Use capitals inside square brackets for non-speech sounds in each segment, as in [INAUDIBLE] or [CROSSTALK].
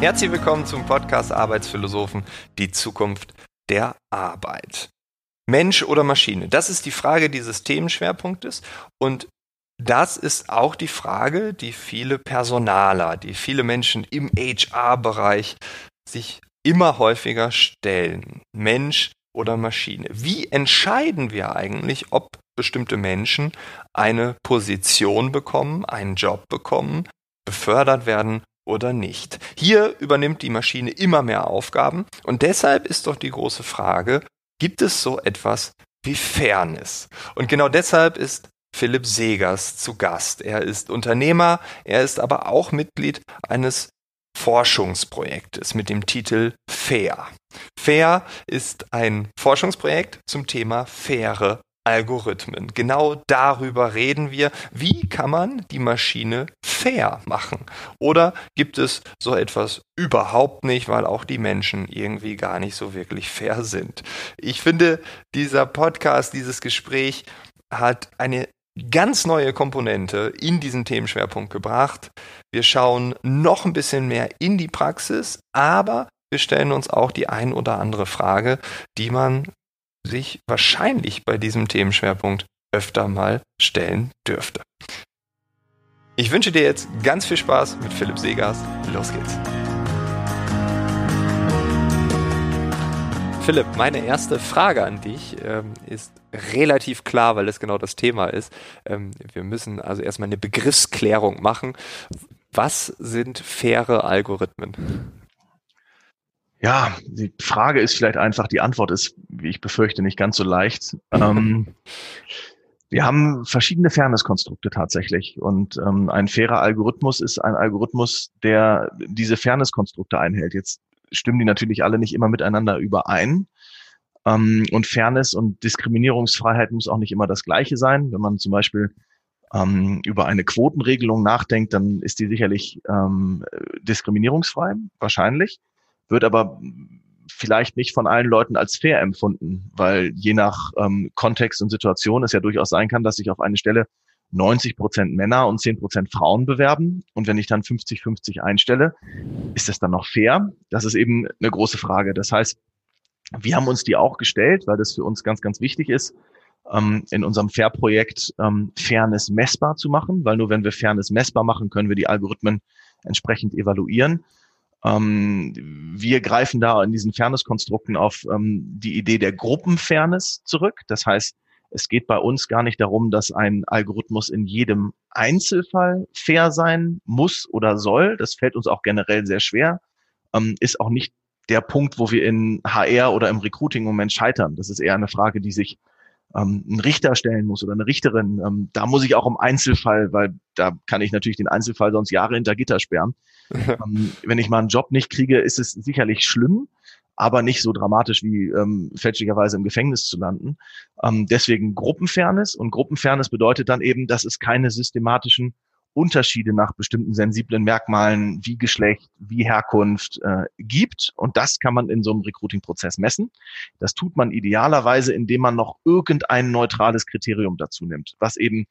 Herzlich willkommen zum Podcast Arbeitsphilosophen, die Zukunft der Arbeit. Mensch oder Maschine? Das ist die Frage dieses Themenschwerpunktes und das ist auch die Frage, die viele Personaler, die viele Menschen im HR-Bereich sich immer häufiger stellen. Mensch oder Maschine? Wie entscheiden wir eigentlich, ob bestimmte Menschen eine Position bekommen, einen Job bekommen, befördert werden oder nicht. Hier übernimmt die Maschine immer mehr Aufgaben und deshalb ist doch die große Frage, gibt es so etwas wie Fairness? Und genau deshalb ist Philipp Segers zu Gast. Er ist Unternehmer, er ist aber auch Mitglied eines Forschungsprojektes mit dem Titel Fair. Fair ist ein Forschungsprojekt zum Thema faire Algorithmen. Genau darüber reden wir. Wie kann man die Maschine fair machen? Oder gibt es so etwas überhaupt nicht, weil auch die Menschen irgendwie gar nicht so wirklich fair sind? Ich finde, dieser Podcast, dieses Gespräch hat eine ganz neue Komponente in diesen Themenschwerpunkt gebracht. Wir schauen noch ein bisschen mehr in die Praxis, aber wir stellen uns auch die ein oder andere Frage, die man sich wahrscheinlich bei diesem Themenschwerpunkt öfter mal stellen dürfte. Ich wünsche dir jetzt ganz viel Spaß mit Philipp Segers. Los geht's. Philipp, meine erste Frage an dich ähm, ist relativ klar, weil es genau das Thema ist. Ähm, wir müssen also erstmal eine Begriffsklärung machen. Was sind faire Algorithmen? Ja, die Frage ist vielleicht einfach, die Antwort ist, wie ich befürchte, nicht ganz so leicht. ähm, [LAUGHS] wir haben verschiedene Fairness-Konstrukte tatsächlich. Und ähm, ein fairer Algorithmus ist ein Algorithmus, der diese Fairness-Konstrukte einhält. Jetzt stimmen die natürlich alle nicht immer miteinander überein. Ähm, und Fairness und Diskriminierungsfreiheit muss auch nicht immer das Gleiche sein. Wenn man zum Beispiel ähm, über eine Quotenregelung nachdenkt, dann ist die sicherlich ähm, diskriminierungsfrei, wahrscheinlich wird aber vielleicht nicht von allen Leuten als fair empfunden, weil je nach ähm, Kontext und Situation es ja durchaus sein kann, dass sich auf eine Stelle 90 Prozent Männer und 10 Prozent Frauen bewerben. Und wenn ich dann 50-50 einstelle, ist das dann noch fair? Das ist eben eine große Frage. Das heißt, wir haben uns die auch gestellt, weil das für uns ganz, ganz wichtig ist, ähm, in unserem Fair-Projekt ähm, Fairness messbar zu machen, weil nur wenn wir Fairness messbar machen, können wir die Algorithmen entsprechend evaluieren. Ähm, wir greifen da in diesen Fairness-Konstrukten auf ähm, die Idee der Gruppenfairness zurück. Das heißt, es geht bei uns gar nicht darum, dass ein Algorithmus in jedem Einzelfall fair sein muss oder soll. Das fällt uns auch generell sehr schwer. Ähm, ist auch nicht der Punkt, wo wir in HR oder im Recruiting im Moment scheitern. Das ist eher eine Frage, die sich ähm, ein Richter stellen muss oder eine Richterin. Ähm, da muss ich auch im Einzelfall, weil da kann ich natürlich den Einzelfall sonst Jahre hinter Gitter sperren. [LAUGHS] ähm, wenn ich mal einen Job nicht kriege, ist es sicherlich schlimm, aber nicht so dramatisch wie ähm, fälschlicherweise im Gefängnis zu landen. Ähm, deswegen Gruppenfairness und Gruppenfairness bedeutet dann eben, dass es keine systematischen Unterschiede nach bestimmten sensiblen Merkmalen wie Geschlecht, wie Herkunft äh, gibt. Und das kann man in so einem Recruiting-Prozess messen. Das tut man idealerweise, indem man noch irgendein neutrales Kriterium dazu nimmt, was eben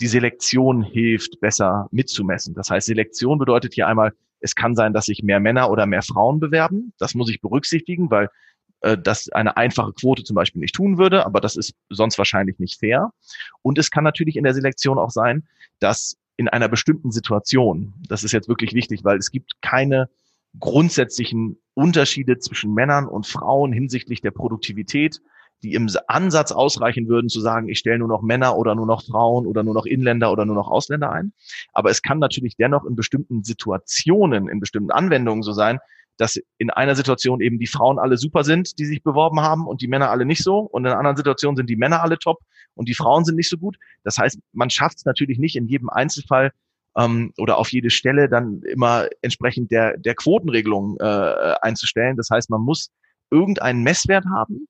die Selektion hilft, besser mitzumessen. Das heißt, Selektion bedeutet hier einmal, es kann sein, dass sich mehr Männer oder mehr Frauen bewerben. Das muss ich berücksichtigen, weil äh, das eine einfache Quote zum Beispiel nicht tun würde, aber das ist sonst wahrscheinlich nicht fair. Und es kann natürlich in der Selektion auch sein, dass in einer bestimmten Situation, das ist jetzt wirklich wichtig, weil es gibt keine grundsätzlichen Unterschiede zwischen Männern und Frauen hinsichtlich der Produktivität, die im Ansatz ausreichen würden, zu sagen, ich stelle nur noch Männer oder nur noch Frauen oder nur noch Inländer oder nur noch Ausländer ein. Aber es kann natürlich dennoch in bestimmten Situationen, in bestimmten Anwendungen so sein, dass in einer Situation eben die Frauen alle super sind, die sich beworben haben und die Männer alle nicht so. Und in einer anderen Situation sind die Männer alle top und die Frauen sind nicht so gut. Das heißt, man schafft es natürlich nicht in jedem Einzelfall ähm, oder auf jede Stelle dann immer entsprechend der, der Quotenregelung äh, einzustellen. Das heißt, man muss irgendeinen Messwert haben,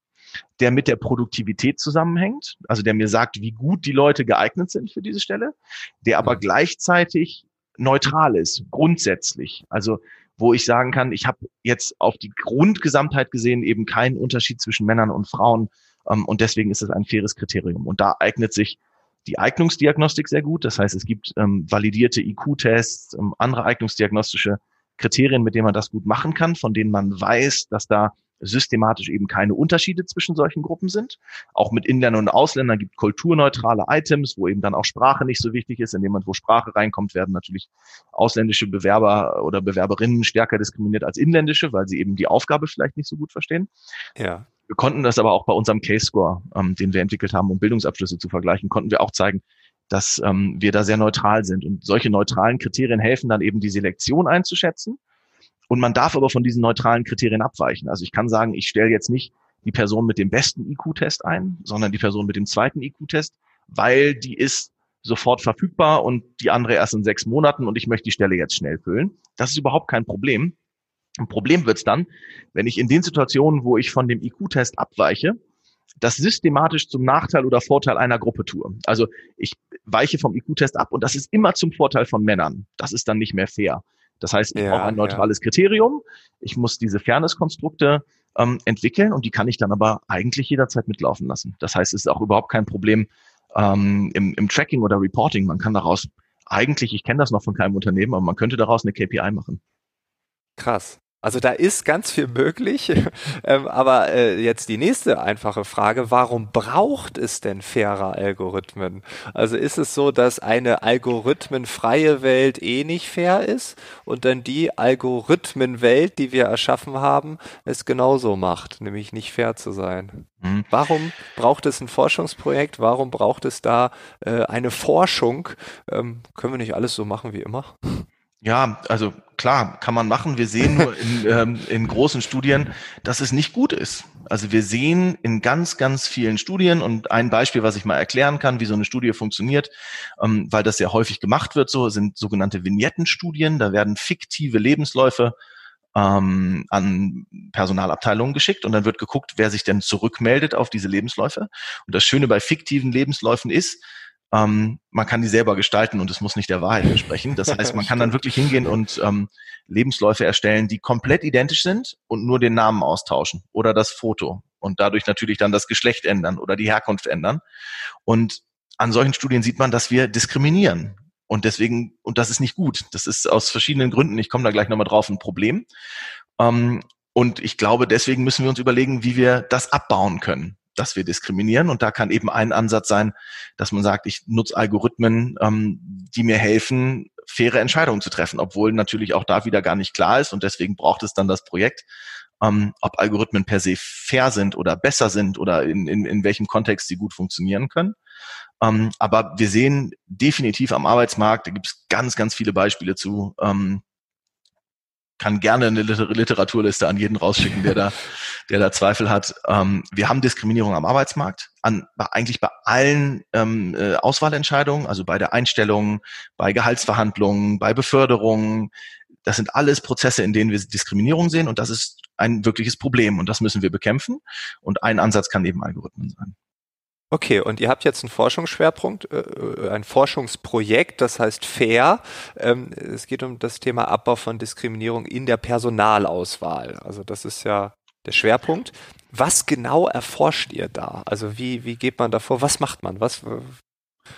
der mit der Produktivität zusammenhängt, also der mir sagt, wie gut die Leute geeignet sind für diese Stelle, der aber gleichzeitig neutral ist, grundsätzlich. Also wo ich sagen kann, ich habe jetzt auf die Grundgesamtheit gesehen eben keinen Unterschied zwischen Männern und Frauen und deswegen ist es ein faires Kriterium. Und da eignet sich die Eignungsdiagnostik sehr gut. Das heißt, es gibt ähm, validierte IQ-Tests, ähm, andere eignungsdiagnostische Kriterien, mit denen man das gut machen kann, von denen man weiß, dass da systematisch eben keine Unterschiede zwischen solchen Gruppen sind. Auch mit Inländern und Ausländern gibt kulturneutrale Items, wo eben dann auch Sprache nicht so wichtig ist. In dem Moment, wo Sprache reinkommt, werden natürlich ausländische Bewerber oder Bewerberinnen stärker diskriminiert als inländische, weil sie eben die Aufgabe vielleicht nicht so gut verstehen. Ja. Wir konnten das aber auch bei unserem Case-Score, ähm, den wir entwickelt haben, um Bildungsabschlüsse zu vergleichen, konnten wir auch zeigen, dass ähm, wir da sehr neutral sind. Und solche neutralen Kriterien helfen dann eben, die Selektion einzuschätzen und man darf aber von diesen neutralen Kriterien abweichen. Also ich kann sagen, ich stelle jetzt nicht die Person mit dem besten IQ-Test ein, sondern die Person mit dem zweiten IQ-Test, weil die ist sofort verfügbar und die andere erst in sechs Monaten und ich möchte die Stelle jetzt schnell füllen. Das ist überhaupt kein Problem. Ein Problem wird es dann, wenn ich in den Situationen, wo ich von dem IQ-Test abweiche, das systematisch zum Nachteil oder Vorteil einer Gruppe tue. Also ich weiche vom IQ-Test ab und das ist immer zum Vorteil von Männern. Das ist dann nicht mehr fair. Das heißt, ich ja, brauche ein neutrales ja. Kriterium. Ich muss diese Fairness-Konstrukte ähm, entwickeln und die kann ich dann aber eigentlich jederzeit mitlaufen lassen. Das heißt, es ist auch überhaupt kein Problem ähm, im, im Tracking oder Reporting. Man kann daraus eigentlich, ich kenne das noch von keinem Unternehmen, aber man könnte daraus eine KPI machen. Krass. Also da ist ganz viel möglich. [LAUGHS] ähm, aber äh, jetzt die nächste einfache Frage, warum braucht es denn faire Algorithmen? Also ist es so, dass eine algorithmenfreie Welt eh nicht fair ist und dann die Algorithmenwelt, die wir erschaffen haben, es genauso macht, nämlich nicht fair zu sein? Mhm. Warum braucht es ein Forschungsprojekt? Warum braucht es da äh, eine Forschung? Ähm, können wir nicht alles so machen wie immer? Ja, also klar, kann man machen. Wir sehen nur in, [LAUGHS] ähm, in großen Studien, dass es nicht gut ist. Also wir sehen in ganz, ganz vielen Studien und ein Beispiel, was ich mal erklären kann, wie so eine Studie funktioniert, ähm, weil das sehr häufig gemacht wird, so sind sogenannte Vignettenstudien. Da werden fiktive Lebensläufe ähm, an Personalabteilungen geschickt und dann wird geguckt, wer sich denn zurückmeldet auf diese Lebensläufe. Und das Schöne bei fiktiven Lebensläufen ist, ähm, man kann die selber gestalten und es muss nicht der Wahrheit entsprechen. Das [LAUGHS] heißt, man kann dann wirklich hingehen und ähm, Lebensläufe erstellen, die komplett identisch sind und nur den Namen austauschen oder das Foto und dadurch natürlich dann das Geschlecht ändern oder die Herkunft ändern. Und an solchen Studien sieht man, dass wir diskriminieren. Und deswegen, und das ist nicht gut. Das ist aus verschiedenen Gründen, ich komme da gleich nochmal drauf, ein Problem. Ähm, und ich glaube, deswegen müssen wir uns überlegen, wie wir das abbauen können dass wir diskriminieren. Und da kann eben ein Ansatz sein, dass man sagt, ich nutze Algorithmen, ähm, die mir helfen, faire Entscheidungen zu treffen, obwohl natürlich auch da wieder gar nicht klar ist. Und deswegen braucht es dann das Projekt, ähm, ob Algorithmen per se fair sind oder besser sind oder in, in, in welchem Kontext sie gut funktionieren können. Ähm, aber wir sehen definitiv am Arbeitsmarkt, da gibt es ganz, ganz viele Beispiele zu, ähm, kann gerne eine Literaturliste an jeden rausschicken, der da, [LAUGHS] der da Zweifel hat. Ähm, wir haben Diskriminierung am Arbeitsmarkt, an, eigentlich bei allen ähm, äh, Auswahlentscheidungen, also bei der Einstellung, bei Gehaltsverhandlungen, bei Beförderungen. Das sind alles Prozesse, in denen wir Diskriminierung sehen und das ist ein wirkliches Problem und das müssen wir bekämpfen. Und ein Ansatz kann eben Algorithmen sein. Okay, und ihr habt jetzt einen Forschungsschwerpunkt, äh, äh, ein Forschungsprojekt, das heißt FAIR. Ähm, es geht um das Thema Abbau von Diskriminierung in der Personalauswahl. Also das ist ja der Schwerpunkt. Was genau erforscht ihr da? Also wie, wie geht man da vor? Was macht man? Was,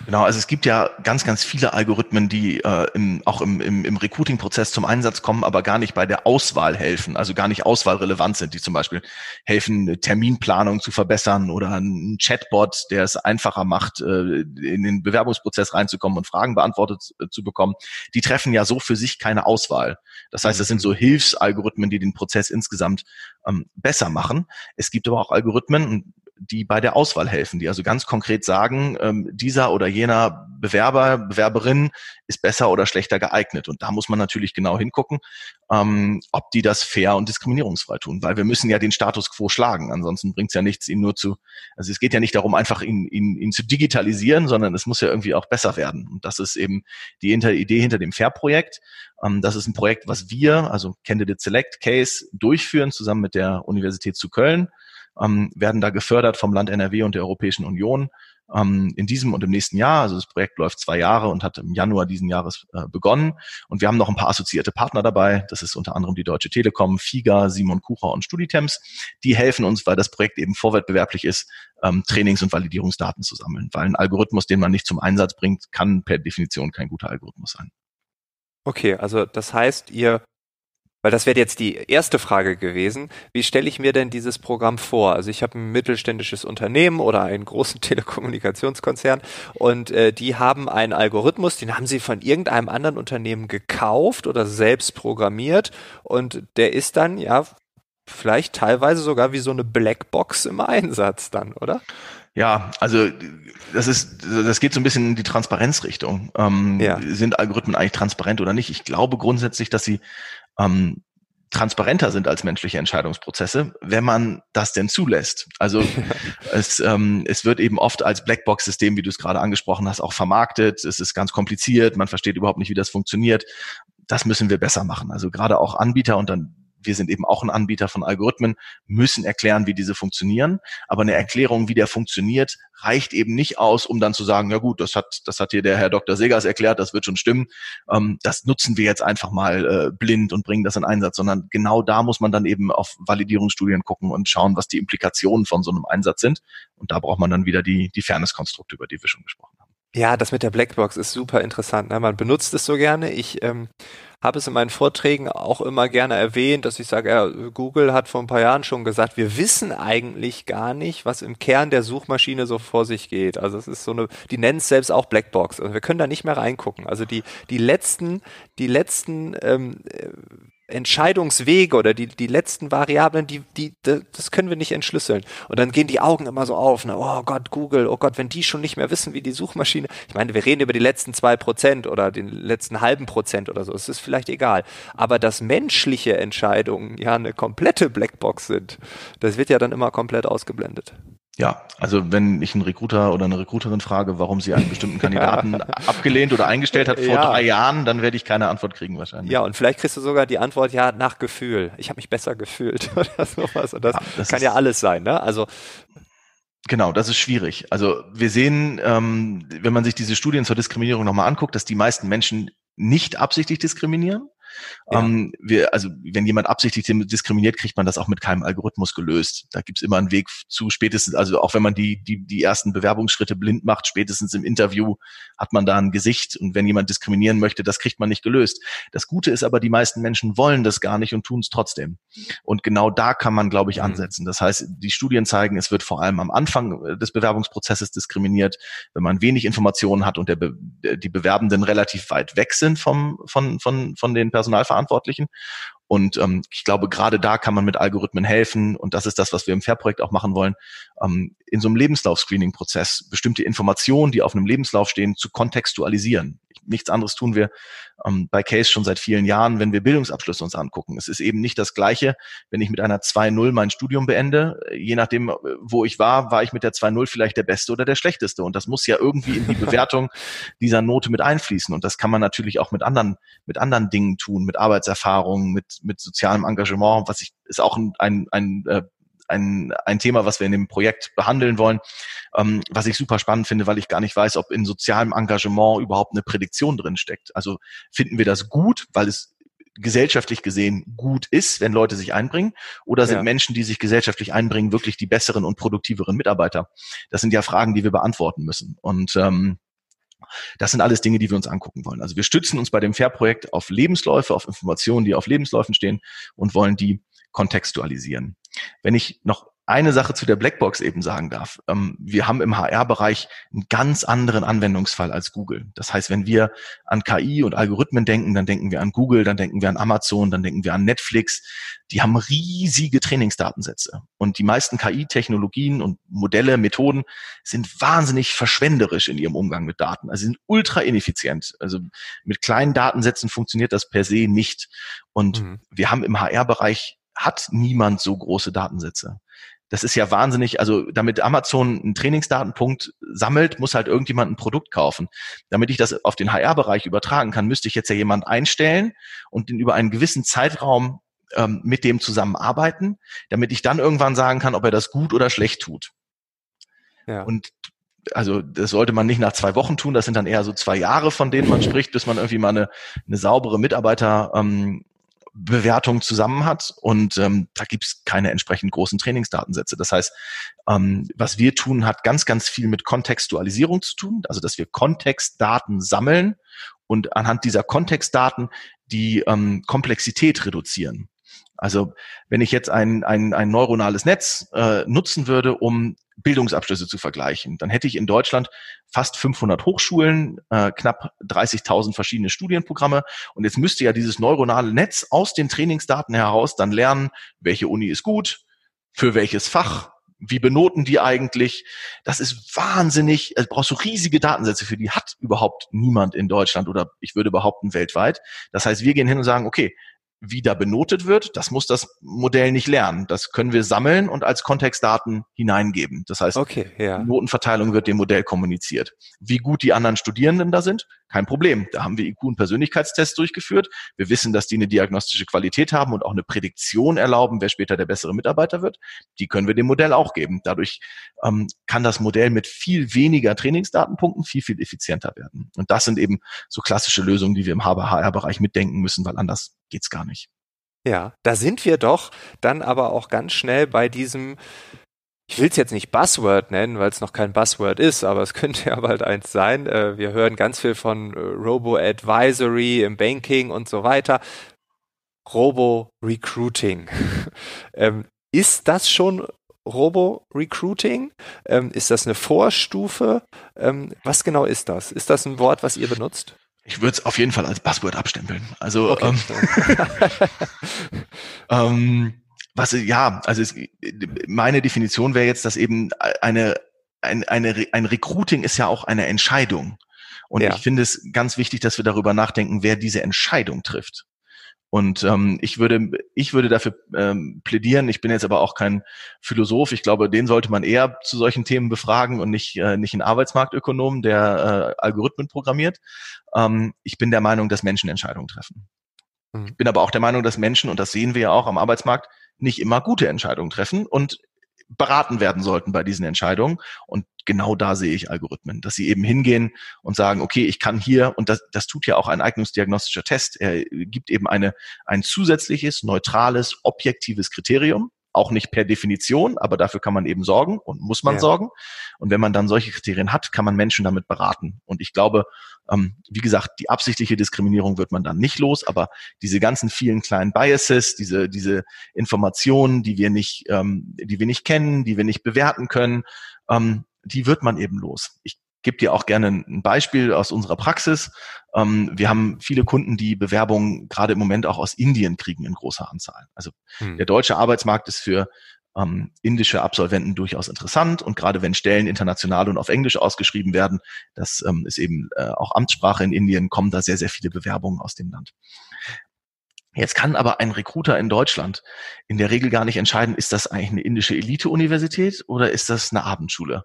Genau, also es gibt ja ganz, ganz viele Algorithmen, die äh, im, auch im, im, im Recruiting-Prozess zum Einsatz kommen, aber gar nicht bei der Auswahl helfen, also gar nicht auswahlrelevant sind, die zum Beispiel helfen, Terminplanung zu verbessern oder ein Chatbot, der es einfacher macht, äh, in den Bewerbungsprozess reinzukommen und Fragen beantwortet äh, zu bekommen. Die treffen ja so für sich keine Auswahl. Das heißt, das sind so Hilfsalgorithmen, die den Prozess insgesamt ähm, besser machen. Es gibt aber auch Algorithmen, die bei der Auswahl helfen, die also ganz konkret sagen, ähm, dieser oder jener Bewerber, Bewerberin ist besser oder schlechter geeignet. Und da muss man natürlich genau hingucken, ähm, ob die das fair und diskriminierungsfrei tun, weil wir müssen ja den Status quo schlagen. Ansonsten bringt es ja nichts, ihn nur zu, also es geht ja nicht darum, einfach ihn, ihn, ihn zu digitalisieren, sondern es muss ja irgendwie auch besser werden. Und das ist eben die Idee hinter dem Fair-Projekt. Ähm, das ist ein Projekt, was wir, also Candidate Select Case, durchführen, zusammen mit der Universität zu Köln ähm, werden da gefördert vom Land NRW und der Europäischen Union ähm, in diesem und im nächsten Jahr. Also das Projekt läuft zwei Jahre und hat im Januar diesen Jahres äh, begonnen. Und wir haben noch ein paar assoziierte Partner dabei. Das ist unter anderem die Deutsche Telekom, FIGA, Simon Kucher und Studitems. Die helfen uns, weil das Projekt eben vorwettbewerblich ist, ähm, Trainings- und Validierungsdaten zu sammeln. Weil ein Algorithmus, den man nicht zum Einsatz bringt, kann per Definition kein guter Algorithmus sein. Okay, also das heißt, ihr Weil das wäre jetzt die erste Frage gewesen. Wie stelle ich mir denn dieses Programm vor? Also ich habe ein mittelständisches Unternehmen oder einen großen [LAUGHS] Telekommunikationskonzern und äh, die haben einen Algorithmus, den haben sie von irgendeinem anderen Unternehmen gekauft oder selbst programmiert und der ist dann ja vielleicht teilweise sogar wie so eine Blackbox im Einsatz dann, oder? Ja, also das ist, das geht so ein bisschen in die Transparenzrichtung. Ähm, ja. Sind Algorithmen eigentlich transparent oder nicht? Ich glaube grundsätzlich, dass sie ähm, transparenter sind als menschliche Entscheidungsprozesse, wenn man das denn zulässt. Also [LAUGHS] es, ähm, es wird eben oft als Blackbox-System, wie du es gerade angesprochen hast, auch vermarktet. Es ist ganz kompliziert, man versteht überhaupt nicht, wie das funktioniert. Das müssen wir besser machen. Also gerade auch Anbieter und dann wir sind eben auch ein Anbieter von Algorithmen, müssen erklären, wie diese funktionieren. Aber eine Erklärung, wie der funktioniert, reicht eben nicht aus, um dann zu sagen, ja gut, das hat, das hat hier der Herr Dr. Segers erklärt, das wird schon stimmen. Ähm, das nutzen wir jetzt einfach mal äh, blind und bringen das in Einsatz, sondern genau da muss man dann eben auf Validierungsstudien gucken und schauen, was die Implikationen von so einem Einsatz sind. Und da braucht man dann wieder die, die Fairness-Konstrukte, über die wir schon gesprochen haben. Ja, das mit der Blackbox ist super interessant. Ne? Man benutzt es so gerne. Ich ähm, habe es in meinen Vorträgen auch immer gerne erwähnt, dass ich sage, ja, Google hat vor ein paar Jahren schon gesagt, wir wissen eigentlich gar nicht, was im Kern der Suchmaschine so vor sich geht. Also es ist so eine, die nennen es selbst auch Blackbox. Also wir können da nicht mehr reingucken. Also die, die letzten, die letzten ähm, Entscheidungswege oder die, die letzten Variablen, die, die, das können wir nicht entschlüsseln. Und dann gehen die Augen immer so auf, ne? oh Gott, Google, oh Gott, wenn die schon nicht mehr wissen, wie die Suchmaschine, ich meine, wir reden über die letzten zwei Prozent oder den letzten halben Prozent oder so, es ist vielleicht egal. Aber dass menschliche Entscheidungen ja eine komplette Blackbox sind, das wird ja dann immer komplett ausgeblendet. Ja, also wenn ich einen Recruiter oder eine Recruiterin frage, warum sie einen bestimmten Kandidaten [LAUGHS] abgelehnt oder eingestellt hat vor ja. drei Jahren, dann werde ich keine Antwort kriegen wahrscheinlich. Ja, und vielleicht kriegst du sogar die Antwort, ja, nach Gefühl. Ich habe mich besser gefühlt [LAUGHS] oder sowas. Und das, ja, das kann ja alles sein, ne? Also Genau, das ist schwierig. Also wir sehen, ähm, wenn man sich diese Studien zur Diskriminierung nochmal anguckt, dass die meisten Menschen nicht absichtlich diskriminieren. Ja. Ähm, wir, also wenn jemand absichtlich diskriminiert, kriegt man das auch mit keinem Algorithmus gelöst. Da gibt's immer einen Weg zu spätestens, also auch wenn man die, die, die ersten Bewerbungsschritte blind macht, spätestens im Interview hat man da ein Gesicht und wenn jemand diskriminieren möchte, das kriegt man nicht gelöst. Das Gute ist aber, die meisten Menschen wollen das gar nicht und tun es trotzdem. Und genau da kann man, glaube ich, mhm. ansetzen. Das heißt, die Studien zeigen, es wird vor allem am Anfang des Bewerbungsprozesses diskriminiert, wenn man wenig Informationen hat und der die Bewerbenden relativ weit weg sind vom, von, von, von den Personalverantwortlichen. Und ähm, ich glaube, gerade da kann man mit Algorithmen helfen. Und das ist das, was wir im Fair-Projekt auch machen wollen, ähm, in so einem Lebenslauf-Screening-Prozess bestimmte Informationen, die auf einem Lebenslauf stehen, zu kontextualisieren. Nichts anderes tun wir ähm, bei Case schon seit vielen Jahren, wenn wir Bildungsabschlüsse uns angucken. Es ist eben nicht das Gleiche, wenn ich mit einer 2.0 mein Studium beende. Je nachdem, wo ich war, war ich mit der 2.0 vielleicht der Beste oder der Schlechteste. Und das muss ja irgendwie in die [LAUGHS] Bewertung dieser Note mit einfließen. Und das kann man natürlich auch mit anderen, mit anderen Dingen tun, mit Arbeitserfahrung, mit, mit sozialem Engagement, was ich, ist auch ein, ein, ein äh, ein, ein Thema, was wir in dem Projekt behandeln wollen, ähm, was ich super spannend finde, weil ich gar nicht weiß, ob in sozialem Engagement überhaupt eine Prädiktion drin steckt. Also finden wir das gut, weil es gesellschaftlich gesehen gut ist, wenn Leute sich einbringen? Oder sind ja. Menschen, die sich gesellschaftlich einbringen, wirklich die besseren und produktiveren Mitarbeiter? Das sind ja Fragen, die wir beantworten müssen. Und ähm, das sind alles Dinge, die wir uns angucken wollen. Also wir stützen uns bei dem Fair-Projekt auf Lebensläufe, auf Informationen, die auf Lebensläufen stehen und wollen die kontextualisieren. Wenn ich noch eine Sache zu der Blackbox eben sagen darf. Ähm, wir haben im HR-Bereich einen ganz anderen Anwendungsfall als Google. Das heißt, wenn wir an KI und Algorithmen denken, dann denken wir an Google, dann denken wir an Amazon, dann denken wir an Netflix. Die haben riesige Trainingsdatensätze. Und die meisten KI-Technologien und Modelle, Methoden sind wahnsinnig verschwenderisch in ihrem Umgang mit Daten. Also sind ultra ineffizient. Also mit kleinen Datensätzen funktioniert das per se nicht. Und mhm. wir haben im HR-Bereich hat niemand so große Datensätze. Das ist ja wahnsinnig, also damit Amazon einen Trainingsdatenpunkt sammelt, muss halt irgendjemand ein Produkt kaufen. Damit ich das auf den HR-Bereich übertragen kann, müsste ich jetzt ja jemand einstellen und den über einen gewissen Zeitraum ähm, mit dem zusammenarbeiten, damit ich dann irgendwann sagen kann, ob er das gut oder schlecht tut. Ja. Und also das sollte man nicht nach zwei Wochen tun, das sind dann eher so zwei Jahre, von denen man spricht, bis man irgendwie mal eine, eine saubere Mitarbeiter ähm, Bewertung zusammen hat und ähm, da gibt es keine entsprechend großen Trainingsdatensätze. Das heißt, ähm, was wir tun, hat ganz, ganz viel mit Kontextualisierung zu tun, also dass wir Kontextdaten sammeln und anhand dieser Kontextdaten die ähm, Komplexität reduzieren. Also wenn ich jetzt ein, ein, ein neuronales Netz äh, nutzen würde, um Bildungsabschlüsse zu vergleichen, dann hätte ich in Deutschland fast 500 Hochschulen, äh, knapp 30.000 verschiedene Studienprogramme und jetzt müsste ja dieses neuronale Netz aus den Trainingsdaten heraus dann lernen, welche Uni ist gut, für welches Fach, wie benoten die eigentlich? Das ist wahnsinnig, also brauchst du riesige Datensätze für die hat überhaupt niemand in Deutschland oder ich würde behaupten weltweit. Das heißt, wir gehen hin und sagen, okay, wie da benotet wird, das muss das Modell nicht lernen. Das können wir sammeln und als Kontextdaten hineingeben. Das heißt, okay, ja. Notenverteilung wird dem Modell kommuniziert. Wie gut die anderen Studierenden da sind, kein Problem. Da haben wir IQ- und Persönlichkeitstests durchgeführt. Wir wissen, dass die eine diagnostische Qualität haben und auch eine Prädiktion erlauben, wer später der bessere Mitarbeiter wird. Die können wir dem Modell auch geben. Dadurch ähm, kann das Modell mit viel weniger Trainingsdatenpunkten viel, viel effizienter werden. Und das sind eben so klassische Lösungen, die wir im HR-Bereich mitdenken müssen, weil anders geht's gar nicht. Ja, da sind wir doch dann aber auch ganz schnell bei diesem ich will es jetzt nicht Buzzword nennen, weil es noch kein Buzzword ist, aber es [LAUGHS] könnte ja bald eins sein. Äh, wir hören ganz viel von äh, Robo-Advisory im Banking und so weiter. Robo-Recruiting. [LAUGHS] ähm, ist das schon Robo-Recruiting? Ähm, ist das eine Vorstufe? Ähm, was genau ist das? Ist das ein Wort, was ihr benutzt? Ich würde es auf jeden Fall als Buzzword abstempeln. Also okay. ähm, [LAUGHS] ähm was ja, also es, meine Definition wäre jetzt, dass eben eine, ein, eine, ein Recruiting ist ja auch eine Entscheidung. Und ja. ich finde es ganz wichtig, dass wir darüber nachdenken, wer diese Entscheidung trifft. Und ähm, ich würde, ich würde dafür ähm, plädieren. Ich bin jetzt aber auch kein Philosoph. Ich glaube, den sollte man eher zu solchen Themen befragen und nicht äh, nicht einen Arbeitsmarktökonom, der äh, Algorithmen programmiert. Ähm, ich bin der Meinung, dass Menschen Entscheidungen treffen. Mhm. Ich bin aber auch der Meinung, dass Menschen und das sehen wir ja auch am Arbeitsmarkt nicht immer gute Entscheidungen treffen und beraten werden sollten bei diesen Entscheidungen. Und genau da sehe ich Algorithmen, dass sie eben hingehen und sagen, okay, ich kann hier, und das, das tut ja auch ein eignungsdiagnostischer Test, er gibt eben eine, ein zusätzliches, neutrales, objektives Kriterium, auch nicht per Definition, aber dafür kann man eben sorgen und muss man ja. sorgen. Und wenn man dann solche Kriterien hat, kann man Menschen damit beraten. Und ich glaube, ähm, wie gesagt, die absichtliche Diskriminierung wird man dann nicht los, aber diese ganzen vielen kleinen Biases, diese, diese Informationen, die wir nicht, ähm, die wir nicht kennen, die wir nicht bewerten können, ähm, die wird man eben los. Ich gebe dir auch gerne ein Beispiel aus unserer Praxis. Ähm, wir haben viele Kunden, die Bewerbungen gerade im Moment auch aus Indien kriegen in großer Anzahl. Also hm. der deutsche Arbeitsmarkt ist für ähm, indische Absolventen durchaus interessant und gerade wenn Stellen international und auf Englisch ausgeschrieben werden, das ähm, ist eben äh, auch Amtssprache in Indien, kommen da sehr, sehr viele Bewerbungen aus dem Land. Jetzt kann aber ein Recruiter in Deutschland in der Regel gar nicht entscheiden, ist das eigentlich eine indische Elite-Universität oder ist das eine Abendschule?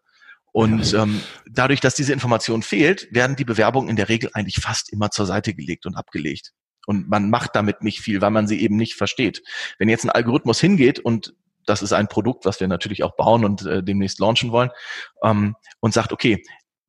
Und ähm, dadurch, dass diese Information fehlt, werden die Bewerbungen in der Regel eigentlich fast immer zur Seite gelegt und abgelegt. Und man macht damit nicht viel, weil man sie eben nicht versteht. Wenn jetzt ein Algorithmus hingeht und das ist ein Produkt, was wir natürlich auch bauen und äh, demnächst launchen wollen, ähm, und sagt, okay,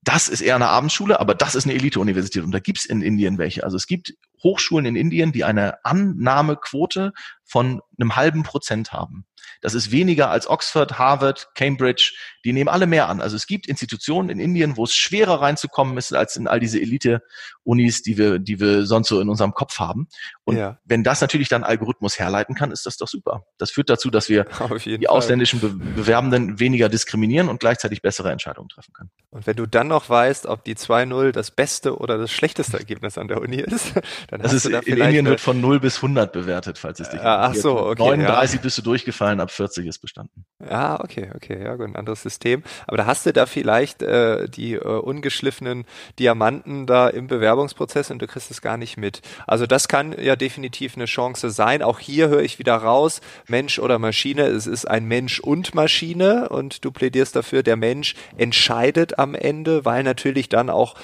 das ist eher eine Abendschule, aber das ist eine Elite-Universität. Und da gibt's in Indien welche. Also es gibt Hochschulen in Indien, die eine Annahmequote von einem halben Prozent haben. Das ist weniger als Oxford, Harvard, Cambridge. Die nehmen alle mehr an. Also es gibt Institutionen in Indien, wo es schwerer reinzukommen ist als in all diese Elite-Unis, die wir, die wir sonst so in unserem Kopf haben. Und ja. wenn das natürlich dann Algorithmus herleiten kann, ist das doch super. Das führt dazu, dass wir [LAUGHS] die Fall. ausländischen Be Bewerbenden weniger diskriminieren und gleichzeitig bessere Entscheidungen treffen können. Und wenn du dann noch weißt, ob die 2-0 das beste oder das schlechteste Ergebnis an der Uni ist, dann das ist, da in Indien wird von 0 bis 100 bewertet, falls es dich äh, Ach so, okay. 39 ja. bist du durchgefallen, ab 40 ist bestanden. Ja, okay, okay, ja gut, ein anderes System. Aber da hast du da vielleicht äh, die äh, ungeschliffenen Diamanten da im Bewerbungsprozess und du kriegst es gar nicht mit. Also das kann ja definitiv eine Chance sein. Auch hier höre ich wieder raus, Mensch oder Maschine, es ist ein Mensch und Maschine und du plädierst dafür, der Mensch entscheidet am Ende, weil natürlich dann auch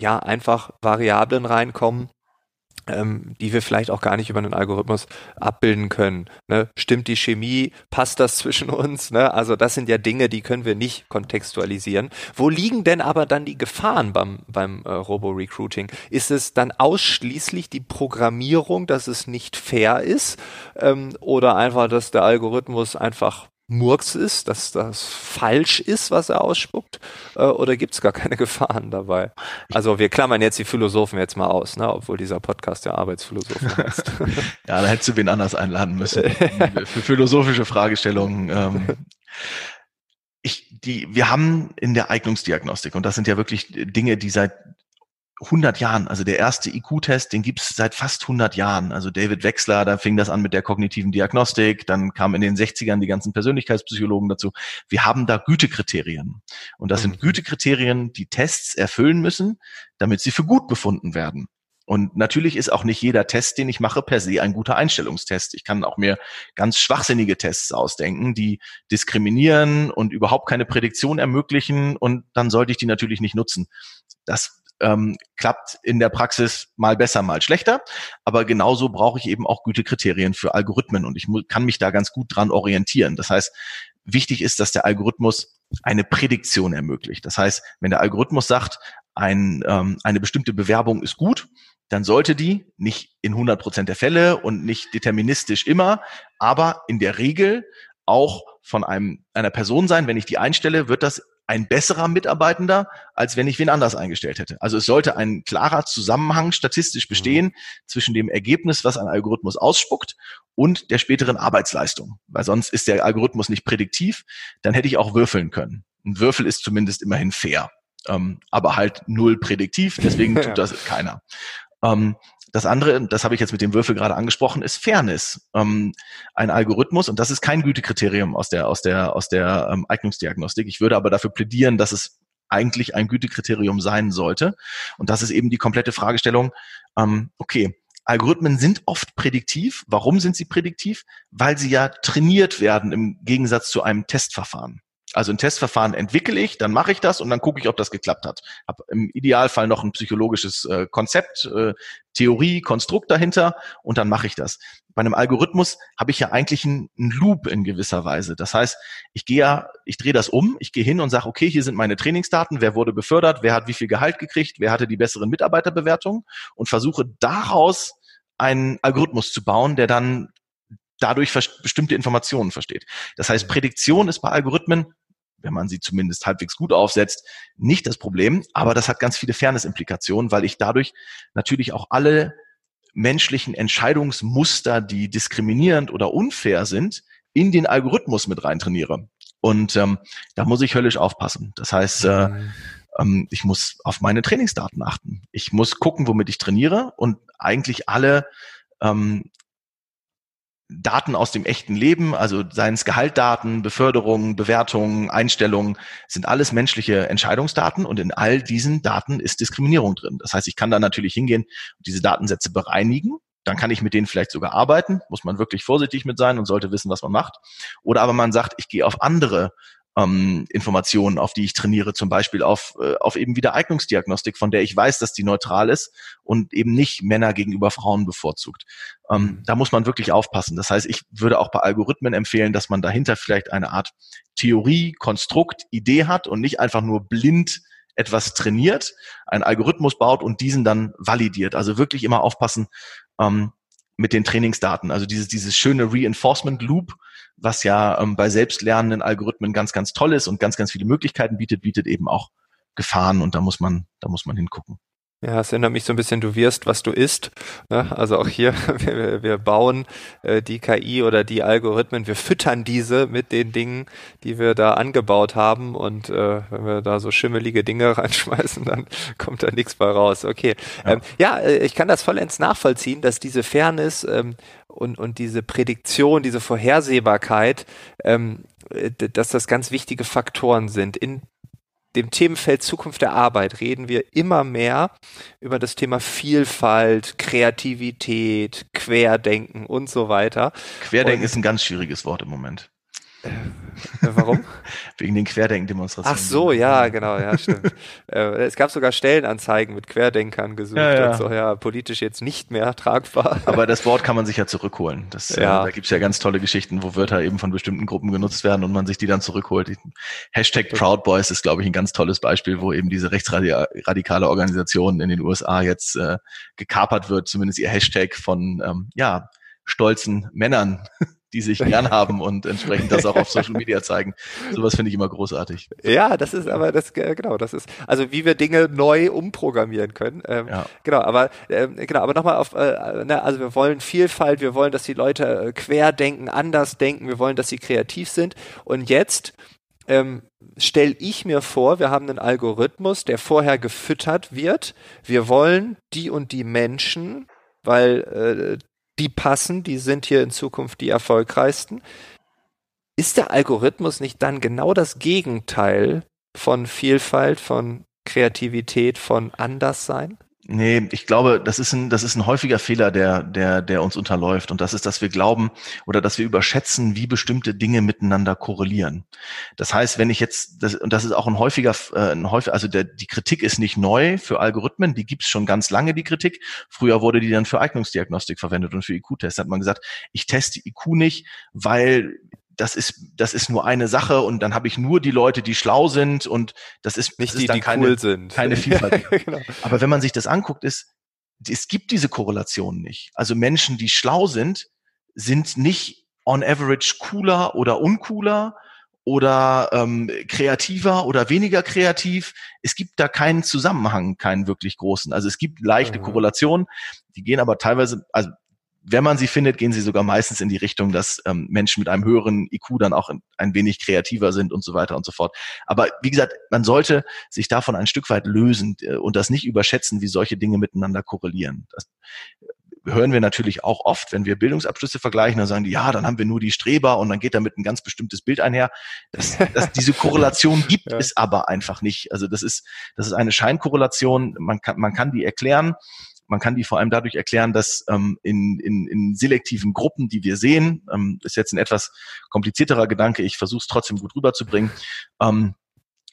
ja einfach Variablen reinkommen, ähm, die wir vielleicht auch gar nicht über einen Algorithmus abbilden können. Ne? Stimmt die Chemie? Passt das zwischen uns? Ne? Also das sind ja Dinge, die können wir nicht kontextualisieren. Wo liegen denn aber dann die Gefahren beim, beim äh, Robo-Recruiting? Ist es dann ausschließlich die Programmierung, dass es nicht fair ist? Ähm, oder einfach, dass der Algorithmus einfach Murks ist, dass das falsch ist, was er ausspuckt, äh, oder gibt es gar keine [LAUGHS] Gefahren dabei? Also wir klammern jetzt die Philosophen jetzt mal aus, ne? obwohl dieser Podcast ja Arbeitsphilosophen [LAUGHS] heißt. ja, da hättest du wen anders einladen müssen [LAUGHS] für philosophische Fragestellungen. Ähm, ich, die, wir haben in der Eignungsdiagnostik, und das sind ja wirklich Dinge, die seit 100 Jahren. Also der erste IQ-Test, den gibt's seit fast 100 Jahren. Also David Wechsler, da fing das an mit der kognitiven Diagnostik, dann kamen in den 60ern die ganzen Persönlichkeitspsychologen dazu. Wir haben da Gütekriterien. Und das sind mhm. Gütekriterien, die Tests erfüllen müssen, damit sie für gut befunden werden. Und natürlich ist auch nicht jeder Test, den ich mache, per se ein guter Einstellungstest. Ich kann auch mir ganz schwachsinnige Tests ausdenken, die diskriminieren und überhaupt keine Prädiktion ermöglichen. Und dann sollte ich die natürlich nicht nutzen. Das ähm, klappt in der Praxis mal besser, mal schlechter. Aber genauso brauche ich eben auch Gütekriterien für Algorithmen und ich kann mich da ganz gut dran orientieren. Das heißt, wichtig ist, dass der Algorithmus eine Prädiktion ermöglicht. Das heißt, wenn der Algorithmus sagt, ein, ähm, eine bestimmte Bewerbung ist gut, dann sollte die nicht in 100 Prozent der Fälle und nicht deterministisch immer, aber in der Regel auch von einem, einer Person sein, wenn ich die einstelle, wird das ein besserer Mitarbeitender, als wenn ich wen anders eingestellt hätte. Also es sollte ein klarer Zusammenhang statistisch mhm. bestehen mhm. zwischen dem Ergebnis, was ein Algorithmus ausspuckt, und der späteren Arbeitsleistung. Weil sonst ist der Algorithmus nicht prädiktiv, dann hätte ich auch würfeln können. Ein Würfel ist zumindest immerhin fair, ähm, aber halt null prädiktiv, deswegen [LAUGHS] tut das keiner. Ähm, das andere, das habe ich jetzt mit dem Würfel gerade angesprochen, ist Fairness. Ähm, ein Algorithmus, und das ist kein Gütekriterium aus der, aus der, aus der ähm, Eignungsdiagnostik. Ich würde aber dafür plädieren, dass es eigentlich ein Gütekriterium sein sollte. Und das ist eben die komplette Fragestellung, ähm, okay, Algorithmen sind oft prädiktiv. Warum sind sie prädiktiv? Weil sie ja trainiert werden im Gegensatz zu einem Testverfahren. Also ein Testverfahren entwickle ich, dann mache ich das und dann gucke ich, ob das geklappt hat. Hab im Idealfall noch ein psychologisches äh, Konzept, äh, Theorie, Konstrukt dahinter und dann mache ich das. Bei einem Algorithmus habe ich ja eigentlich einen, einen Loop in gewisser Weise. Das heißt, ich gehe ja, ich drehe das um, ich gehe hin und sage, okay, hier sind meine Trainingsdaten, wer wurde befördert, wer hat wie viel Gehalt gekriegt, wer hatte die besseren Mitarbeiterbewertungen und versuche daraus einen Algorithmus zu bauen, der dann dadurch bestimmte Informationen versteht. Das heißt, Prädiktion ist bei Algorithmen wenn man sie zumindest halbwegs gut aufsetzt, nicht das Problem. Aber das hat ganz viele Fairness-Implikationen, weil ich dadurch natürlich auch alle menschlichen Entscheidungsmuster, die diskriminierend oder unfair sind, in den Algorithmus mit reintrainiere. Und ähm, da muss ich höllisch aufpassen. Das heißt, äh, mhm. ähm, ich muss auf meine Trainingsdaten achten. Ich muss gucken, womit ich trainiere und eigentlich alle ähm, Daten aus dem echten Leben, also seien es Gehaltdaten, Beförderungen, Bewertungen, Einstellungen, sind alles menschliche Entscheidungsdaten und in all diesen Daten ist Diskriminierung drin. Das heißt, ich kann da natürlich hingehen und diese Datensätze bereinigen. Dann kann ich mit denen vielleicht sogar arbeiten, muss man wirklich vorsichtig mit sein und sollte wissen, was man macht. Oder aber man sagt, ich gehe auf andere ähm, Informationen, auf die ich trainiere, zum Beispiel auf, äh, auf eben Wiedereignungsdiagnostik, von der ich weiß, dass die neutral ist und eben nicht Männer gegenüber Frauen bevorzugt. Ähm, mhm. da muss man wirklich aufpassen. Das heißt, ich würde auch bei Algorithmen empfehlen, dass man dahinter vielleicht eine Art Theorie, Konstrukt, Idee hat und nicht einfach nur blind etwas trainiert, einen Algorithmus baut und diesen dann validiert. Also wirklich immer aufpassen ähm, mit den Trainingsdaten. Also dieses, dieses schöne Reinforcement Loop, was ja ähm, bei selbstlernenden Algorithmen ganz, ganz toll ist und ganz, ganz viele Möglichkeiten bietet, bietet eben auch Gefahren und da muss man, da muss man hingucken. Ja, es erinnert mich so ein bisschen, du wirst, was du isst. Ne? Also auch hier, [LAUGHS] wir, wir bauen äh, die KI oder die Algorithmen, wir füttern diese mit den Dingen, die wir da angebaut haben. Und äh, wenn wir da so schimmelige Dinge [LAUGHS] reinschmeißen, dann kommt da nichts bei raus. Okay. Ja, ähm, ja äh, ich kann das vollends nachvollziehen, dass diese Fairness ähm, und, und diese Prädiktion, diese Vorhersehbarkeit, ähm, äh, dass das ganz wichtige Faktoren sind in dem Themenfeld Zukunft der Arbeit reden wir immer mehr über das Thema Vielfalt, Kreativität, Querdenken und so weiter. Querdenken und, ist ein ganz schwieriges Wort im Moment. Äh, warum? [LAUGHS] Wegen den Querdenken-Demonstrationen. Ach so, ja, genau, ja, stimmt. [LAUGHS] äh, es gab sogar Stellenanzeigen mit Querdenkern gesucht ja, ja. und so, ja, politisch jetzt nicht mehr tragbar. Aber das Wort kann man sich ja zurückholen. Das, äh, ja. Äh, da gibt's ja ganz tolle Geschichten, wo Wörter eben von bestimmten Gruppen genutzt werden und man sich die dann zurückholt. Hashtag Proud Boys ist, glaube ich, ein ganz tolles Beispiel, wo eben diese rechtsradikale Organisation in den USA jetzt äh, gekapert wird, zumindest ihr Hashtag von, ähm, ja, stolzen Männern [LAUGHS] die sich gern haben und entsprechend das auch auf Social Media zeigen. Sowas finde ich immer großartig. Ja, das ist aber das genau, das ist also wie wir Dinge neu umprogrammieren können. Ähm, ja. Genau, aber ähm, genau, aber nochmal auf, äh, ne, also wir wollen Vielfalt, wir wollen, dass die Leute äh, quer denken, anders denken, wir wollen, dass sie kreativ sind. Und jetzt ähm, stelle ich mir vor, wir haben einen Algorithmus, der vorher gefüttert wird. Wir wollen die und die Menschen, weil äh, die passen, die sind hier in Zukunft die erfolgreichsten. Ist der Algorithmus nicht dann genau das Gegenteil von Vielfalt, von Kreativität, von Anderssein? Nee, ich glaube, das ist ein, das ist ein häufiger Fehler, der, der, der uns unterläuft. Und das ist, dass wir glauben oder dass wir überschätzen, wie bestimmte Dinge miteinander korrelieren. Das heißt, wenn ich jetzt, das, und das ist auch ein häufiger, äh, ein häufig, also der, die Kritik ist nicht neu für Algorithmen, die gibt's schon ganz lange, die Kritik. Früher wurde die dann für Eignungsdiagnostik verwendet und für IQ-Tests hat man gesagt, ich teste IQ nicht, weil das ist, das ist nur eine Sache und dann habe ich nur die Leute, die schlau sind und das ist nicht das die, ist die keine, cool sind. Keine [LAUGHS] Vielfalt. genau. Aber wenn man sich das anguckt, ist, es gibt diese Korrelation nicht. Also Menschen, die schlau sind, sind nicht on average cooler oder uncooler oder ähm, kreativer oder weniger kreativ. Es gibt da keinen Zusammenhang, keinen wirklich großen. Also es gibt leichte mhm. Korrelationen, die gehen aber teilweise, also wenn man sie findet, gehen sie sogar meistens in die Richtung, dass ähm, Menschen mit einem höheren IQ dann auch ein wenig kreativer sind und so weiter und so fort. Aber wie gesagt, man sollte sich davon ein Stück weit lösen äh, und das nicht überschätzen, wie solche Dinge miteinander korrelieren. Das hören wir natürlich auch oft, wenn wir Bildungsabschlüsse vergleichen, dann sagen die, ja, dann haben wir nur die Streber und dann geht damit ein ganz bestimmtes Bild einher. Das, das, diese Korrelation [LAUGHS] gibt ja. es aber einfach nicht. Also das ist, das ist eine Scheinkorrelation. Man kann, man kann die erklären. Man kann die vor allem dadurch erklären, dass ähm, in, in, in selektiven Gruppen, die wir sehen, ähm, ist jetzt ein etwas komplizierterer Gedanke, ich versuche es trotzdem gut rüberzubringen, ähm,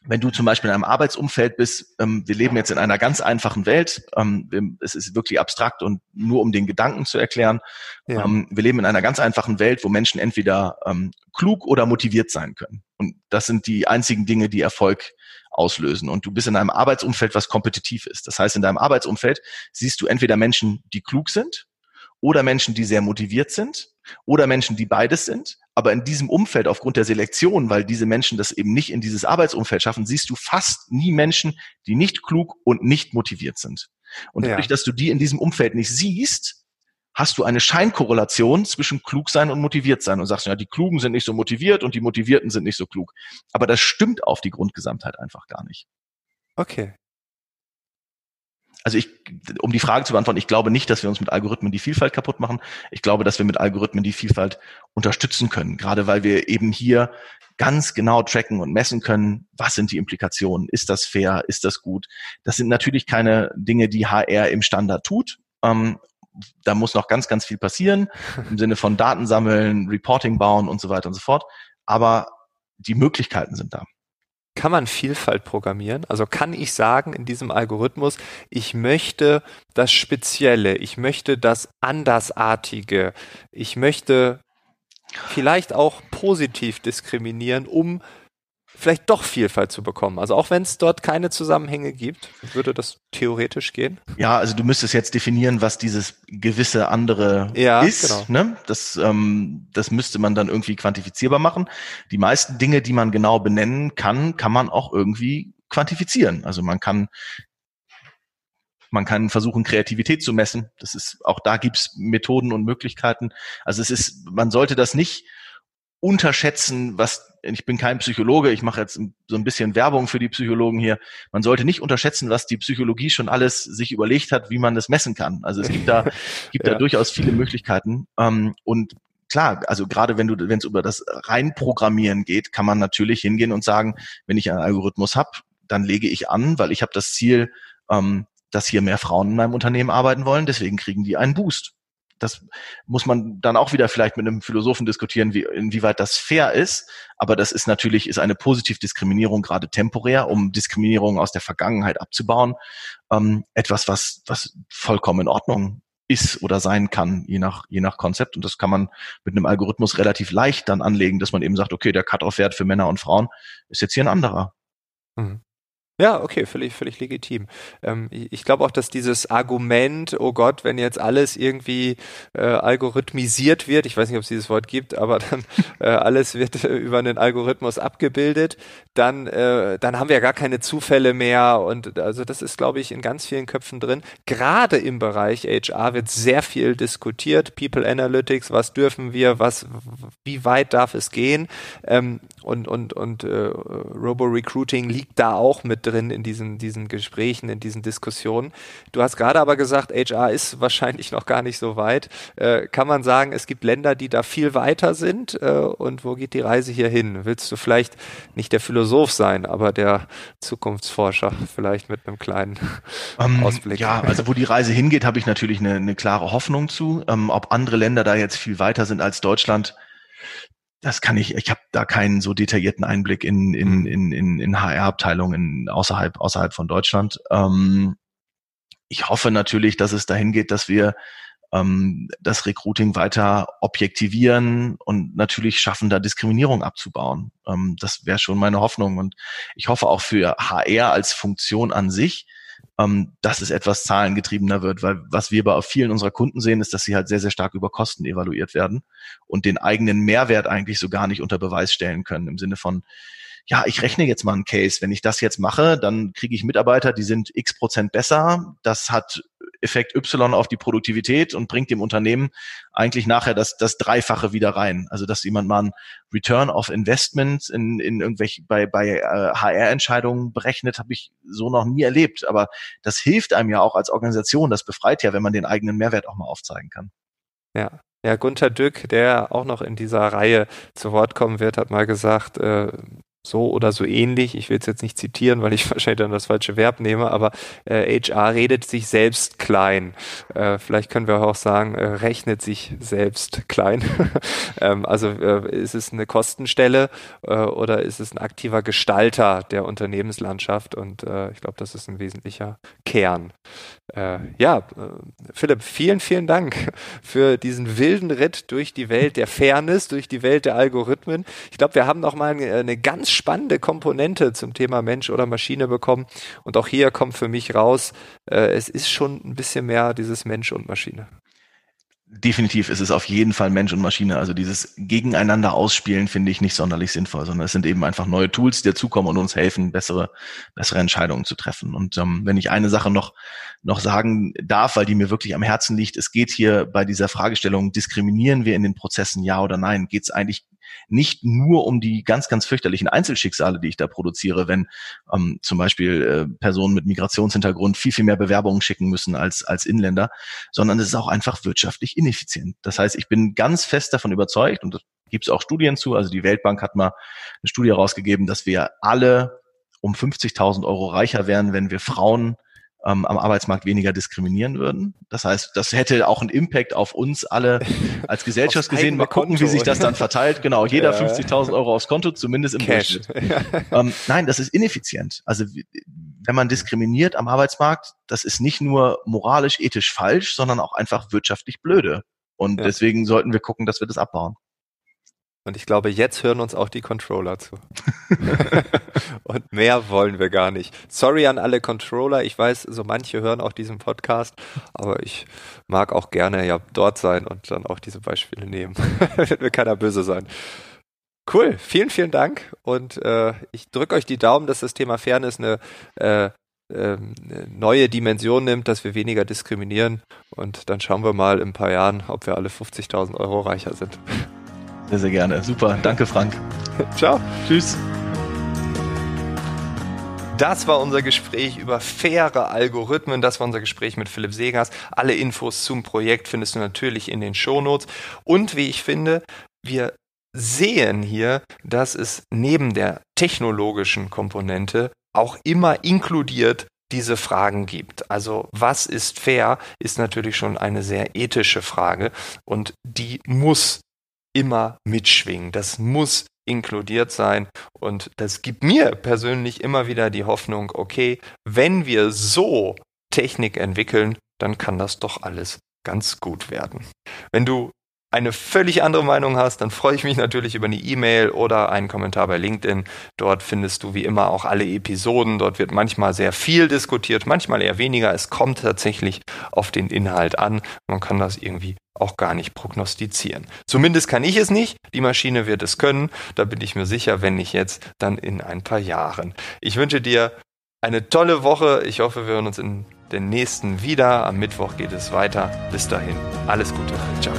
wenn du zum Beispiel in einem Arbeitsumfeld bist, ähm, wir leben jetzt in einer ganz einfachen Welt, ähm, es ist wirklich abstrakt und nur um den Gedanken zu erklären, ja. ähm, wir leben in einer ganz einfachen Welt, wo Menschen entweder ähm, klug oder motiviert sein können. Und das sind die einzigen Dinge, die Erfolg auslösen. Und du bist in einem Arbeitsumfeld, was kompetitiv ist. Das heißt, in deinem Arbeitsumfeld siehst du entweder Menschen, die klug sind oder Menschen, die sehr motiviert sind oder Menschen, die beides sind. Aber in diesem Umfeld, aufgrund der Selektion, weil diese Menschen das eben nicht in dieses Arbeitsumfeld schaffen, siehst du fast nie Menschen, die nicht klug und nicht motiviert sind. Und dadurch, dass du die in diesem Umfeld nicht siehst, hast du eine Scheinkorrelation zwischen klug sein und motiviert sein und sagst, ja, die Klugen sind nicht so motiviert und die Motivierten sind nicht so klug. Aber das stimmt auf die Grundgesamtheit einfach gar nicht. Okay. Also ich, um die Frage zu beantworten, ich glaube nicht, dass wir uns mit Algorithmen die Vielfalt kaputt machen. Ich glaube, dass wir mit Algorithmen die Vielfalt unterstützen können, gerade weil wir eben hier ganz genau tracken und messen können, was sind die Implikationen, ist das fair, ist das gut. Das sind natürlich keine Dinge, die HR im Standard tut. Ähm, da muss noch ganz, ganz viel passieren [LAUGHS] im Sinne von Daten sammeln, Reporting bauen und so weiter und so fort. Aber die Möglichkeiten sind da. Kann man Vielfalt programmieren? Also kann ich sagen in diesem Algorithmus, ich möchte das Spezielle, ich möchte das Andersartige, ich möchte vielleicht auch positiv diskriminieren, um vielleicht doch Vielfalt zu bekommen. Also auch wenn es dort keine Zusammenhänge gibt, würde das theoretisch gehen? Ja, also du müsstest jetzt definieren, was dieses gewisse andere ja, ist. Genau. Ne? Das, ähm, das müsste man dann irgendwie quantifizierbar machen. Die meisten Dinge, die man genau benennen kann, kann man auch irgendwie quantifizieren. Also man kann man kann versuchen, Kreativität zu messen. Das ist, auch da gibt's Methoden und Möglichkeiten. Also es ist, man sollte das nicht unterschätzen, was ich bin kein Psychologe, ich mache jetzt so ein bisschen Werbung für die Psychologen hier. Man sollte nicht unterschätzen, was die Psychologie schon alles sich überlegt hat, wie man das messen kann. Also es gibt da, [LAUGHS] gibt ja. da durchaus viele Möglichkeiten. Ähm, und klar, also gerade wenn du, wenn es über das Reinprogrammieren geht, kann man natürlich hingehen und sagen, wenn ich einen Algorithmus habe, dann lege ich an, weil ich habe das Ziel, ähm, dass hier mehr Frauen in meinem Unternehmen arbeiten wollen, deswegen kriegen die einen Boost das muss man dann auch wieder vielleicht mit einem Philosophen diskutieren, wie, inwieweit das fair ist. Aber das ist natürlich, ist eine Positivdiskriminierung gerade temporär, um Diskriminierung aus der Vergangenheit abzubauen. Ähm, etwas, was, was vollkommen in Ordnung ist oder sein kann, je nach, je nach Konzept. Und das kann man mit einem Algorithmus relativ leicht dann anlegen, dass man eben sagt, okay, der Cut-off-Wert für Männer und Frauen ist jetzt hier ein anderer. Mhm. Ja, okay, völlig, völlig legitim. Ähm, ich glaube auch, dass dieses Argument, oh Gott, wenn jetzt alles irgendwie äh, algorithmisiert wird, ich weiß nicht, ob es dieses Wort gibt, aber dann [LAUGHS] äh, alles wird äh, über einen Algorithmus abgebildet, dann, äh, dann haben wir ja gar keine Zufälle mehr. Und also das ist, glaube ich, in ganz vielen Köpfen drin. Gerade im Bereich HR wird sehr viel diskutiert. People Analytics, was dürfen wir, was, wie weit darf es gehen? Ähm, und und, und äh, Robo-Recruiting liegt da auch mit drin in diesen, diesen Gesprächen, in diesen Diskussionen. Du hast gerade aber gesagt, HR ist [LAUGHS] wahrscheinlich noch gar nicht so weit. Äh, kann man sagen, es gibt Länder, die da viel weiter sind? Äh, und wo geht die Reise hier hin? Willst du vielleicht nicht der Philosoph sein, aber der Zukunftsforscher, vielleicht mit einem kleinen [LAUGHS] ähm, Ausblick? Ja, also wo die Reise hingeht, habe ich natürlich eine, eine klare Hoffnung zu. Ähm, ob andere Länder da jetzt viel weiter sind als Deutschland, das kann ich, ich habe da keinen so detaillierten Einblick in, in, mhm. in, in, in HR-Abteilungen außerhalb, außerhalb von Deutschland. Ähm, ich hoffe natürlich, dass es dahin geht, dass wir ähm, das Recruiting weiter objektivieren und natürlich schaffen, da Diskriminierung abzubauen. Ähm, das wäre schon meine Hoffnung. Und ich hoffe auch für HR als Funktion an sich, ähm, dass es etwas zahlengetriebener wird, weil was wir bei vielen unserer Kunden sehen, ist, dass sie halt sehr, sehr stark über Kosten evaluiert werden und den eigenen Mehrwert eigentlich so gar nicht unter Beweis stellen können im Sinne von, ja, ich rechne jetzt mal einen Case. Wenn ich das jetzt mache, dann kriege ich Mitarbeiter, die sind x Prozent besser. Das hat Effekt Y auf die Produktivität und bringt dem Unternehmen eigentlich nachher das, das Dreifache wieder rein. Also dass jemand mal ein Return of Investment in, in irgendwelche bei, bei äh, HR-Entscheidungen berechnet, habe ich so noch nie erlebt. Aber das hilft einem ja auch als Organisation. Das befreit ja, wenn man den eigenen Mehrwert auch mal aufzeigen kann. Ja, ja, Gunther Dück, der auch noch in dieser Reihe zu Wort kommen wird, hat mal gesagt, äh, so oder so ähnlich. Ich will es jetzt nicht zitieren, weil ich [LAUGHS] wahrscheinlich dann das falsche Verb nehme, aber äh, HR redet sich selbst klein. Äh, vielleicht können wir auch sagen, äh, rechnet sich selbst klein. [LAUGHS] ähm, also äh, ist es eine Kostenstelle äh, oder ist es ein aktiver Gestalter der Unternehmenslandschaft? Und äh, ich glaube, das ist ein wesentlicher Kern. Äh, ja, äh, Philipp, vielen, vielen Dank für diesen wilden Ritt durch die Welt der Fairness, durch die Welt der Algorithmen. Ich glaube, wir haben noch mal eine, eine ganz spannende Komponente zum Thema Mensch oder Maschine bekommen. Und auch hier kommt für mich raus, äh, es ist schon ein bisschen mehr dieses Mensch und Maschine. Definitiv ist es auf jeden Fall Mensch und Maschine. Also dieses Gegeneinander ausspielen finde ich nicht sonderlich sinnvoll, sondern es sind eben einfach neue Tools, die dazukommen und uns helfen, bessere, bessere Entscheidungen zu treffen. Und ähm, wenn ich eine Sache noch, noch sagen darf, weil die mir wirklich am Herzen liegt, es geht hier bei dieser Fragestellung, diskriminieren wir in den Prozessen ja oder nein, geht es eigentlich nicht nur um die ganz, ganz fürchterlichen Einzelschicksale, die ich da produziere, wenn ähm, zum Beispiel äh, Personen mit Migrationshintergrund viel, viel mehr Bewerbungen schicken müssen als, als Inländer, sondern es ist auch einfach wirtschaftlich ineffizient. Das heißt, ich bin ganz fest davon überzeugt, und da gibt es auch Studien zu, also die Weltbank hat mal eine Studie herausgegeben, dass wir alle um 50.000 Euro reicher wären, wenn wir Frauen ähm, am Arbeitsmarkt weniger diskriminieren würden. Das heißt, das hätte auch einen Impact auf uns alle [LAUGHS] als Gesellschaft gesehen. Mal gucken, Konto. wie sich das dann verteilt. Genau, jeder ja. 50.000 Euro aufs Konto, zumindest im Cash. [LAUGHS] Ähm, nein, das ist ineffizient. Also wenn man diskriminiert am Arbeitsmarkt, das ist nicht nur moralisch, ethisch falsch, sondern auch einfach wirtschaftlich blöde. Und ja. deswegen sollten wir gucken, dass wir das abbauen. Und ich glaube, jetzt hören uns auch die Controller zu. [LAUGHS] und mehr wollen wir gar nicht. Sorry an alle Controller. Ich weiß, so manche hören auch diesen Podcast, aber ich mag auch gerne ja dort sein und dann auch diese Beispiele nehmen. [LAUGHS] Wird mir keiner böse sein. Cool, vielen, vielen Dank und äh, ich drücke euch die Daumen, dass das Thema Fairness eine, äh, äh, neue Dimension nimmt, dass wir weniger diskriminieren und dann schauen wir mal in ein paar Jahren, ob wir alle 50.000 Euro reicher sind. Sehr, sehr gerne. Super. Danke, Frank. [LAUGHS] Ciao. Tschüss. Das war unser Gespräch über faire Algorithmen. Das war unser Gespräch mit Philipp Segers. Alle Infos zum Projekt findest du natürlich in den Shownotes. Und wie ich finde, wir sehen hier, dass es neben der technologischen Komponente auch immer inkludiert diese Fragen gibt. Also was ist fair, ist natürlich schon eine sehr ethische Frage und die muss immer mitschwingen. Das muss inkludiert sein. Und das gibt mir persönlich immer wieder die Hoffnung, okay, wenn wir so Technik entwickeln, dann kann das doch alles ganz gut werden. Wenn du eine völlig andere Meinung hast, dann freue ich mich natürlich über eine E-Mail oder einen Kommentar bei LinkedIn. Dort findest du wie immer auch alle Episoden. Dort wird manchmal sehr viel diskutiert, manchmal eher weniger. Es kommt tatsächlich auf den Inhalt an. Man kann das irgendwie auch gar nicht prognostizieren. Zumindest kann ich es nicht. Die Maschine wird es können. Da bin ich mir sicher, wenn nicht jetzt, dann in ein paar Jahren. Ich wünsche dir eine tolle Woche. Ich hoffe, wir hören uns in den nächsten wieder. Am Mittwoch geht es weiter. Bis dahin, alles Gute. Ciao.